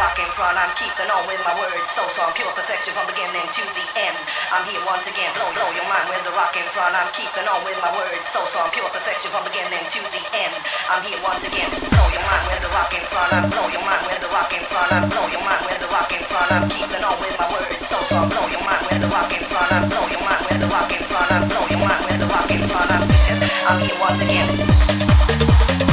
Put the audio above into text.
the rock in front. I'm keeping on with my words so strong, pure perfection from beginning to the end. I'm here once again, blow, blow your mind with the rock in front. I'm keeping on with my words so strong, pure perfection from beginning to the end. I'm here once again, blow your mind with the rock in front. I'm blow your mind with the rock in front. I'm blow your mind with the rock in front. I'm keeping on with my words so strong, blow your mind with the rock in front. I'm blow your mind with the rock in front. I'm blow your mind with the rock in front. I'm here once again.